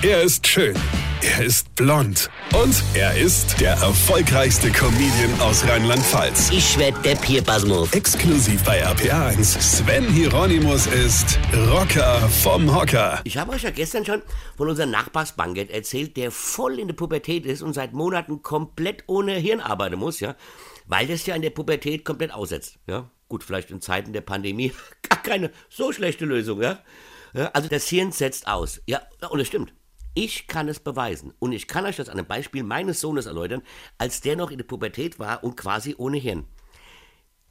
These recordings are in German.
Er ist schön. Er ist blond. Und er ist der erfolgreichste Comedian aus Rheinland-Pfalz. Ich werd der Pierpasmus. Exklusiv bei RPA1. Sven Hieronymus ist Rocker vom Hocker. Ich habe euch ja gestern schon von unserem Nachbarsbanget erzählt, der voll in der Pubertät ist und seit Monaten komplett ohne Hirn arbeiten muss, ja. Weil das ja in der Pubertät komplett aussetzt, ja. Gut, vielleicht in Zeiten der Pandemie gar keine so schlechte Lösung, ja. ja also das Hirn setzt aus. Ja, und es stimmt. Ich kann es beweisen. Und ich kann euch das an einem Beispiel meines Sohnes erläutern, als der noch in der Pubertät war und quasi ohne Hirn.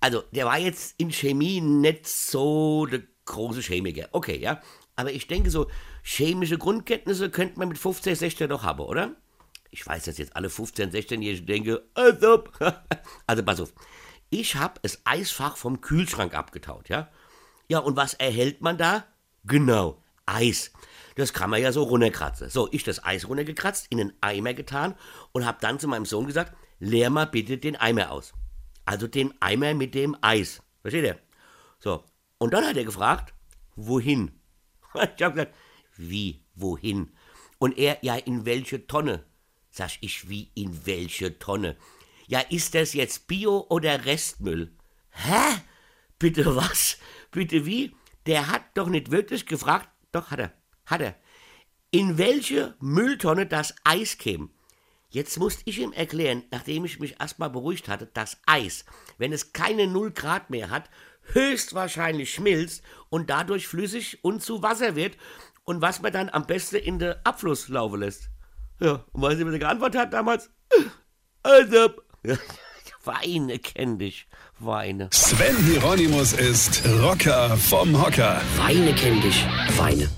Also, der war jetzt in Chemie nicht so der große Chemiker. Okay, ja. Aber ich denke, so chemische Grundkenntnisse könnte man mit 15, 16 doch haben, oder? Ich weiß, dass jetzt alle 15, 16-Jährigen denken, also, also pass auf. Ich habe das Eisfach vom Kühlschrank abgetaut, ja? Ja, und was erhält man da? Genau, Eis. Das kann man ja so runterkratzen. So, ich das Eis runtergekratzt, in den Eimer getan und habe dann zu meinem Sohn gesagt, leer mal bitte den Eimer aus. Also den Eimer mit dem Eis. Versteht ihr? So, und dann hat er gefragt, wohin? Ich habe gesagt, wie, wohin? Und er, ja, in welche Tonne? Sag ich, wie, in welche Tonne? Ja, ist das jetzt Bio oder Restmüll? Hä? Bitte was? Bitte wie? Der hat doch nicht wirklich gefragt. Doch, hat er. Hat er. In welche Mülltonne das Eis käme. Jetzt musste ich ihm erklären, nachdem ich mich erstmal beruhigt hatte, dass Eis, wenn es keine 0 Grad mehr hat, höchstwahrscheinlich schmilzt und dadurch flüssig und zu Wasser wird und was man dann am besten in den Abfluss laufen lässt. Ja, und weißt du, was er geantwortet hat damals? Also, Weine kenn dich, Weine. Sven Hieronymus ist Rocker vom Hocker. Weine kenn dich, Weine.